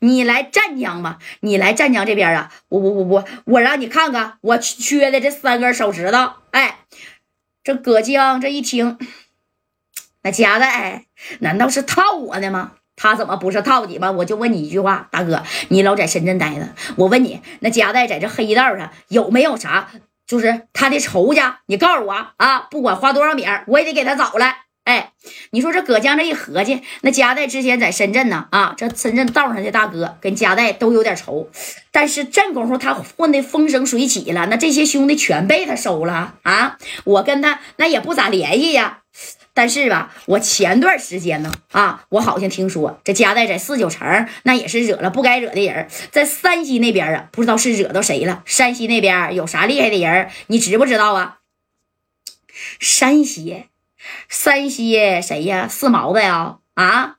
你来湛江吧，你来湛江这边啊，我我我我我让你看看我缺的这三根手指头。哎，这葛江这一听，那夹带难道是套我的吗？他怎么不是套你吗？我就问你一句话，大哥，你老在深圳待着，我问你，那夹带在这黑道上有没有啥？就是他的仇家，你告诉我啊！不管花多少米我也得给他找来。哎，你说这葛江这一合计，那夹带之前在深圳呢啊，这深圳道上的大哥跟夹带都有点仇，但是这功夫他混的风生水起了，那这些兄弟全被他收了啊！我跟他那也不咋联系呀。但是吧，我前段时间呢，啊，我好像听说这夹带在四九城那也是惹了不该惹的人，在山西那边啊，不知道是惹到谁了。山西那边有啥厉害的人，你知不知道啊？山西，山西谁呀？四毛子呀？啊？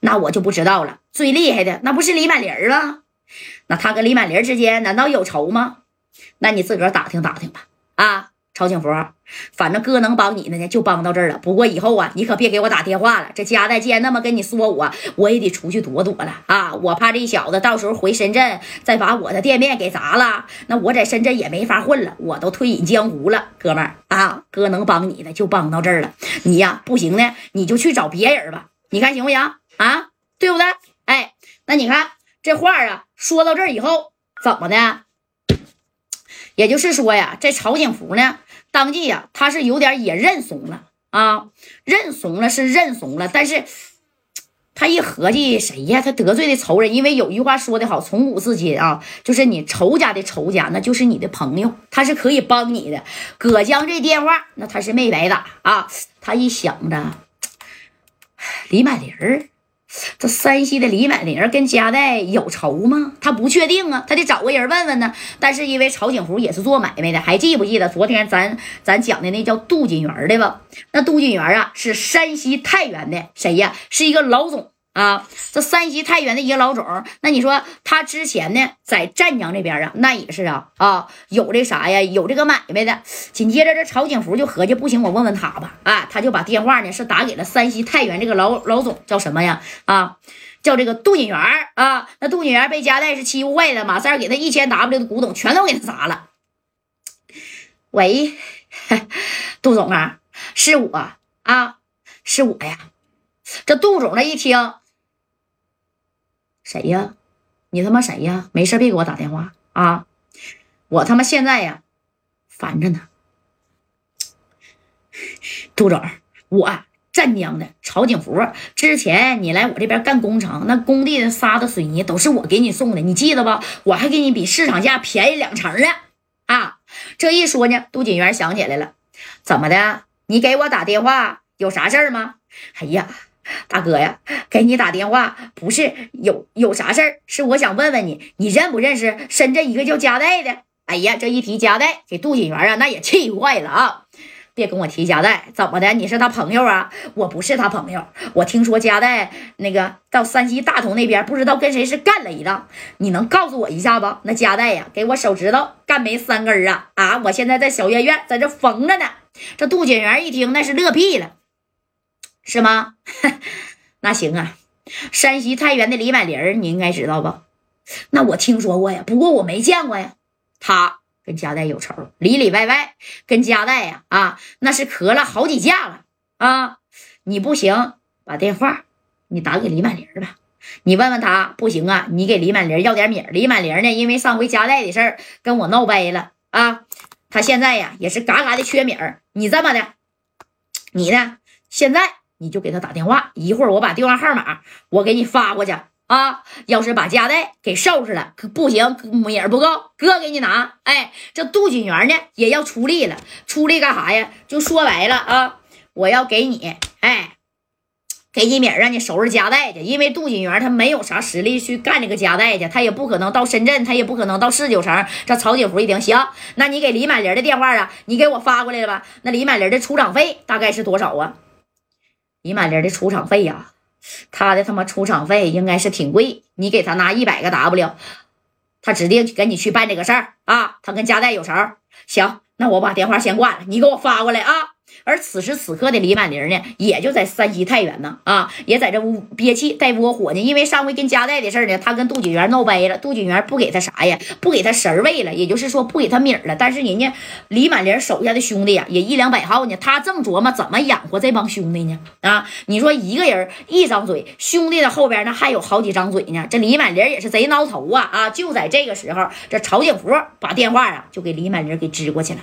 那我就不知道了。最厉害的那不是李满林吗？那他跟李满林之间难道有仇吗？那你自个儿打听打听吧。啊？曹景福，反正哥能帮你的呢，就帮到这儿了。不过以后啊，你可别给我打电话了。这家代既然那么跟你说我，我也得出去躲躲了啊！我怕这小子到时候回深圳再把我的店面给砸了，那我在深圳也没法混了，我都退隐江湖了。哥们儿啊，哥能帮你的就帮到这儿了。你呀，不行呢，你就去找别人吧。你看行不行啊？对不对？哎，那你看这话啊，说到这儿以后怎么的？也就是说呀，这曹景福呢。当即呀，他是有点也认怂了啊，认怂了是认怂了，但是他一合计，谁呀？他得罪的仇人，因为有句话说的好，从古至今啊，就是你仇家的仇家，那就是你的朋友，他是可以帮你的。葛江这电话，那他是没白打啊。他一想着，李满林儿。这山西的李满玲跟加代有仇吗？他不确定啊，他得找个人问问呢。但是因为曹景福也是做买卖的，还记不记得昨天咱咱讲的那叫杜锦元的吧？那杜锦元啊，是山西太原的，谁呀？是一个老总。啊，这山西太原的一个老总，那你说他之前呢，在湛江这边啊，那也是啊啊，有这啥呀，有这个买卖的。紧接着这曹景福就合计，不行，我问问他吧。啊，他就把电话呢是打给了山西太原这个老老总，叫什么呀？啊，叫这个杜锦元啊。那杜锦元被加代是欺负坏了，马三给他一千 W 的古董全都给他砸了。喂，杜总啊，是我啊，是我呀。这杜总这一听。谁呀？你他妈谁呀？没事别给我打电话啊！我他妈现在呀，烦着呢。杜总，我湛江的曹景福，之前你来我这边干工程，那工地的沙子水泥都是我给你送的，你记得不？我还给你比市场价便宜两成呢。啊，这一说呢，杜锦元想起来了，怎么的？你给我打电话有啥事儿吗？哎呀！大哥呀，给你打电话不是有有啥事儿，是我想问问你，你认不认识深圳一个叫加代的？哎呀，这一提加代，给杜锦元啊，那也气坏了啊！别跟我提加代，怎么的？你是他朋友啊？我不是他朋友，我听说加代那个到山西大同那边，不知道跟谁是干了一仗，你能告诉我一下吧？那加代呀，给我手指头干没三根啊！啊，我现在在小院院，在这缝着呢。这杜锦元一听，那是乐屁了。是吗？那行啊，山西太原的李满林你应该知道吧？那我听说过呀，不过我没见过呀。他跟加代有仇，里里外外跟加代呀啊，那是磕了好几架了啊！你不行，把电话你打给李满林吧，你问问他不行啊，你给李满林要点米。李满林呢，因为上回加代的事儿跟我闹掰了啊，他现在呀也是嘎嘎的缺米儿。你这么的，你呢现在。你就给他打电话，一会儿我把电话号码我给你发过去啊。要是把家带给收拾了，可不行，米儿不够，哥给你拿。哎，这杜锦元呢也要出力了，出力干啥呀？就说白了啊，我要给你，哎，给你米，让你收拾家带去。因为杜锦元他没有啥实力去干这个家带去，他也不可能到深圳，他也不可能到四九城。这曹景福一听，行，那你给李满林的电话啊，你给我发过来了吧？那李满林的出场费大概是多少啊？李满林的出场费呀，他的他妈出场费应该是挺贵。你给他拿一百个 W，他指定跟你去办这个事儿啊。他跟加代有仇，行，那我把电话先挂了，你给我发过来啊。而此时此刻的李满玲呢，也就在山西太原呢，啊，也在这屋憋气带窝火呢。因为上回跟夹带的事呢，他跟杜锦元闹掰了，杜锦元不给他啥呀，不给他神位了，也就是说不给他米了。但是人家李满玲手下的兄弟呀，也一两百号呢，他正琢磨怎么养活这帮兄弟呢。啊，你说一个人一张嘴，兄弟的后边呢还有好几张嘴呢。这李满玲也是贼挠头啊啊！就在这个时候，这曹景福把电话啊就给李满玲给支过去了。